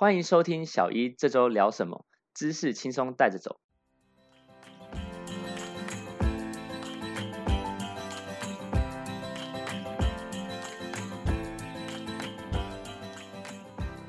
欢迎收听小一这周聊什么，知识轻松带着走。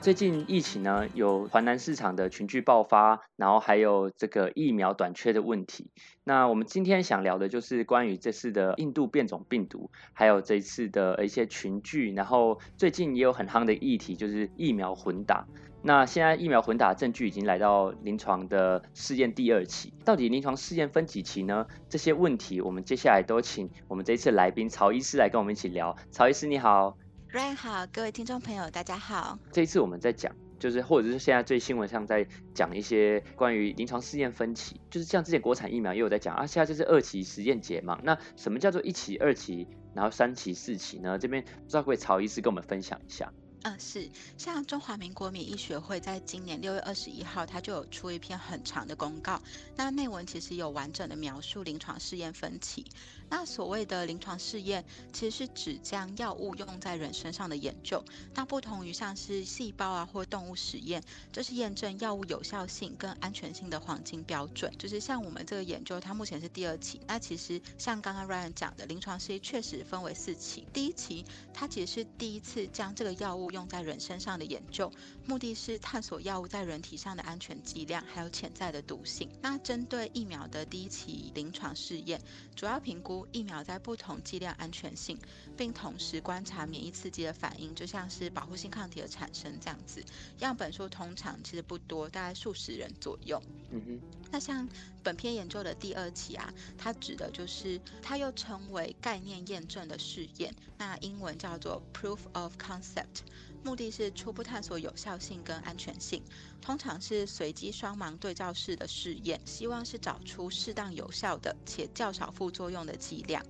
最近疫情呢，有华南市场的群聚爆发，然后还有这个疫苗短缺的问题。那我们今天想聊的就是关于这次的印度变种病毒，还有这次的一些群聚，然后最近也有很夯的议题，就是疫苗混打。那现在疫苗混打证据已经来到临床的试验第二期，到底临床试验分几期呢？这些问题，我们接下来都请我们这次来宾曹医师来跟我们一起聊。曹医师你好。Ryan 好，各位听众朋友，大家好。这一次我们在讲，就是或者是现在最新闻上在讲一些关于临床试验分歧，就是像之前国产疫苗也有在讲啊，现在就是二期实验解嘛。那什么叫做一期、二期，然后三期、四期呢？这边不知道各位曹医师跟我们分享一下。嗯，是像中华民国免疫学会在今年六月二十一号，它就有出一篇很长的公告，那内文其实有完整的描述临床试验分期。那所谓的临床试验，其实是指将药物用在人身上的研究。那不同于像是细胞啊或动物实验，这是验证药物有效性跟安全性的黄金标准。就是像我们这个研究，它目前是第二期。那其实像刚刚 Ryan 讲的，临床试验确实分为四期。第一期，它其实是第一次将这个药物用在人身上的研究，目的是探索药物在人体上的安全剂量，还有潜在的毒性。那针对疫苗的第一期临床试验，主要评估。疫苗在不同剂量安全性，并同时观察免疫刺激的反应，就像是保护性抗体的产生这样子。样本数通常其实不多，大概数十人左右。嗯哼。那像本篇研究的第二期啊，它指的就是它又称为概念验证的试验，那英文叫做 proof of concept。目的是初步探索有效性跟安全性，通常是随机双盲对照式的试验，希望是找出适当有效的且较少副作用的剂量。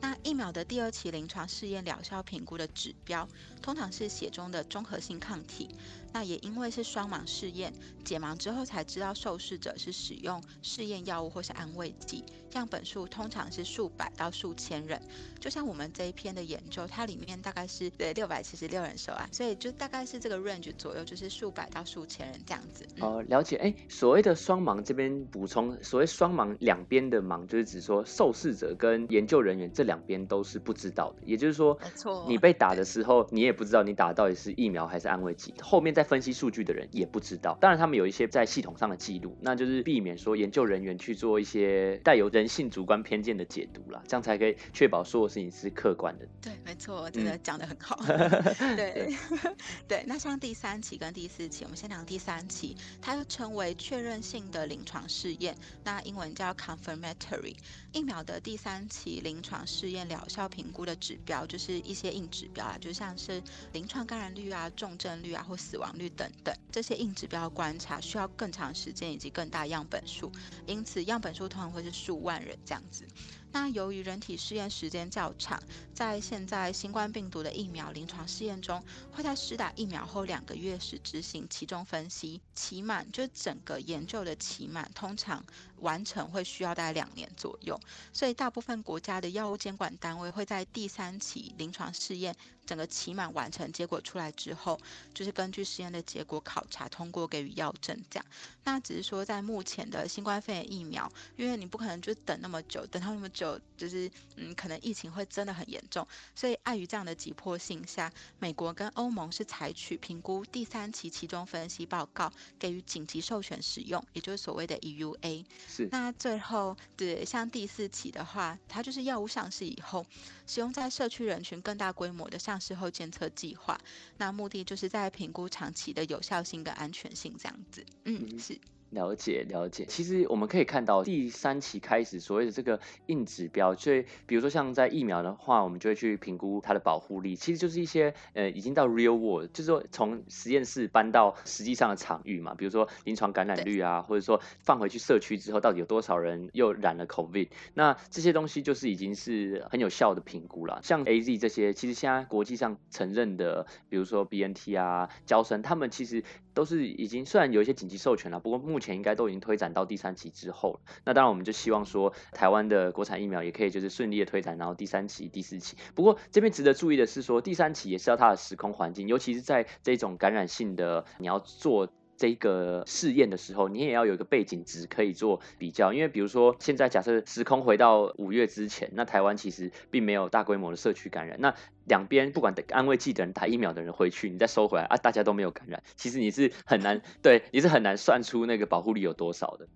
那疫苗的第二期临床试验疗效评估的指标，通常是血中的综合性抗体。那也因为是双盲试验，解盲之后才知道受试者是使用试验药物或是安慰剂，样本数通常是数百到数千人。就像我们这一篇的研究，它里面大概是对六百七十六人受案，所以就大概是这个 range 左右，就是数百到数千人这样子。哦，了解。哎，所谓的双盲这边补充，所谓双盲两边的盲，就是指说受试者跟研究人员这两边都是不知道的，也就是说，没错，你被打的时候，你也不知道你打的到底是疫苗还是安慰剂，后面再。在分析数据的人也不知道，当然他们有一些在系统上的记录，那就是避免说研究人员去做一些带有人性主观偏见的解读啦，这样才可以确保所有事情是客观的。对，没错，真的讲的很好。对 对，那像第三期跟第四期，我们先讲第三期，它又称为确认性的临床试验，那英文叫 confirmatory。疫苗的第三期临床试验疗效评估的指标，就是一些硬指标啊，就像是临床感染率啊、重症率啊或死亡。率等等这些硬指标观察需要更长时间以及更大样本数，因此样本数通常会是数万人这样子。那由于人体试验时间较长，在现在新冠病毒的疫苗临床试验中，会在施打疫苗后两个月时执行其中分析，期满就整个研究的期满通常完成会需要大概两年左右，所以大部分国家的药物监管单位会在第三期临床试验。整个期满完成，结果出来之后，就是根据实验的结果考察通过，给予药证这样。那只是说，在目前的新冠肺炎疫苗，因为你不可能就等那么久，等到那么，就是嗯，可能疫情会真的很严重，所以碍于这样的急迫性下，美国跟欧盟是采取评估第三期其中分析报告，给予紧急授权使用，也就是所谓的 EUA。是。那最后，对像第四期的话，它就是药物上市以后，使用在社区人群更大规模的上。市后监测计划，那目的就是在评估长期的有效性跟安全性这样子。嗯，是。了解了解，其实我们可以看到第三期开始所谓的这个硬指标，所以比如说像在疫苗的话，我们就会去评估它的保护力，其实就是一些呃已经到 real world，就是说从实验室搬到实际上的场域嘛，比如说临床感染率啊，或者说放回去社区之后到底有多少人又染了 COVID，那这些东西就是已经是很有效的评估了。像 AZ 这些，其实现在国际上承认的，比如说 BNT 啊、交生，他们其实都是已经虽然有一些紧急授权了，不过目前应该都已经推展到第三期之后了。那当然，我们就希望说，台湾的国产疫苗也可以就是顺利的推展，然后第三期、第四期。不过这边值得注意的是说，第三期也是要它的时空环境，尤其是在这种感染性的，你要做。这个试验的时候，你也要有一个背景值可以做比较，因为比如说现在假设时空回到五月之前，那台湾其实并没有大规模的社区感染，那两边不管安慰剂的人打疫苗的人回去，你再收回来啊，大家都没有感染，其实你是很难对，你是很难算出那个保护力有多少的。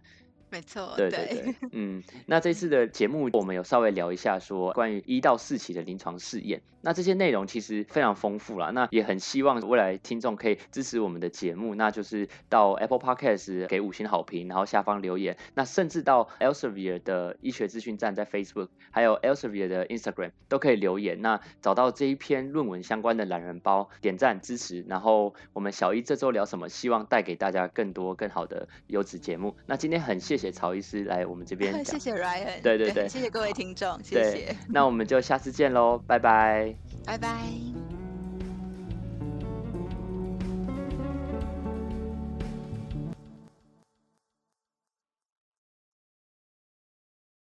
没错，对对对，嗯，那这次的节目我们有稍微聊一下，说关于一到四期的临床试验，那这些内容其实非常丰富了，那也很希望未来听众可以支持我们的节目，那就是到 Apple Podcast 给五星好评，然后下方留言，那甚至到 Elsevier 的医学资讯站在 Facebook，还有 Elsevier 的 Instagram 都可以留言，那找到这一篇论文相关的懒人包，点赞支持，然后我们小一这周聊什么，希望带给大家更多更好的优质节目。那今天很谢谢。谢曹医师来我们这边，谢谢 Ryan，对对对，谢谢各位听众，谢谢，那我们就下次见喽，拜拜，拜拜。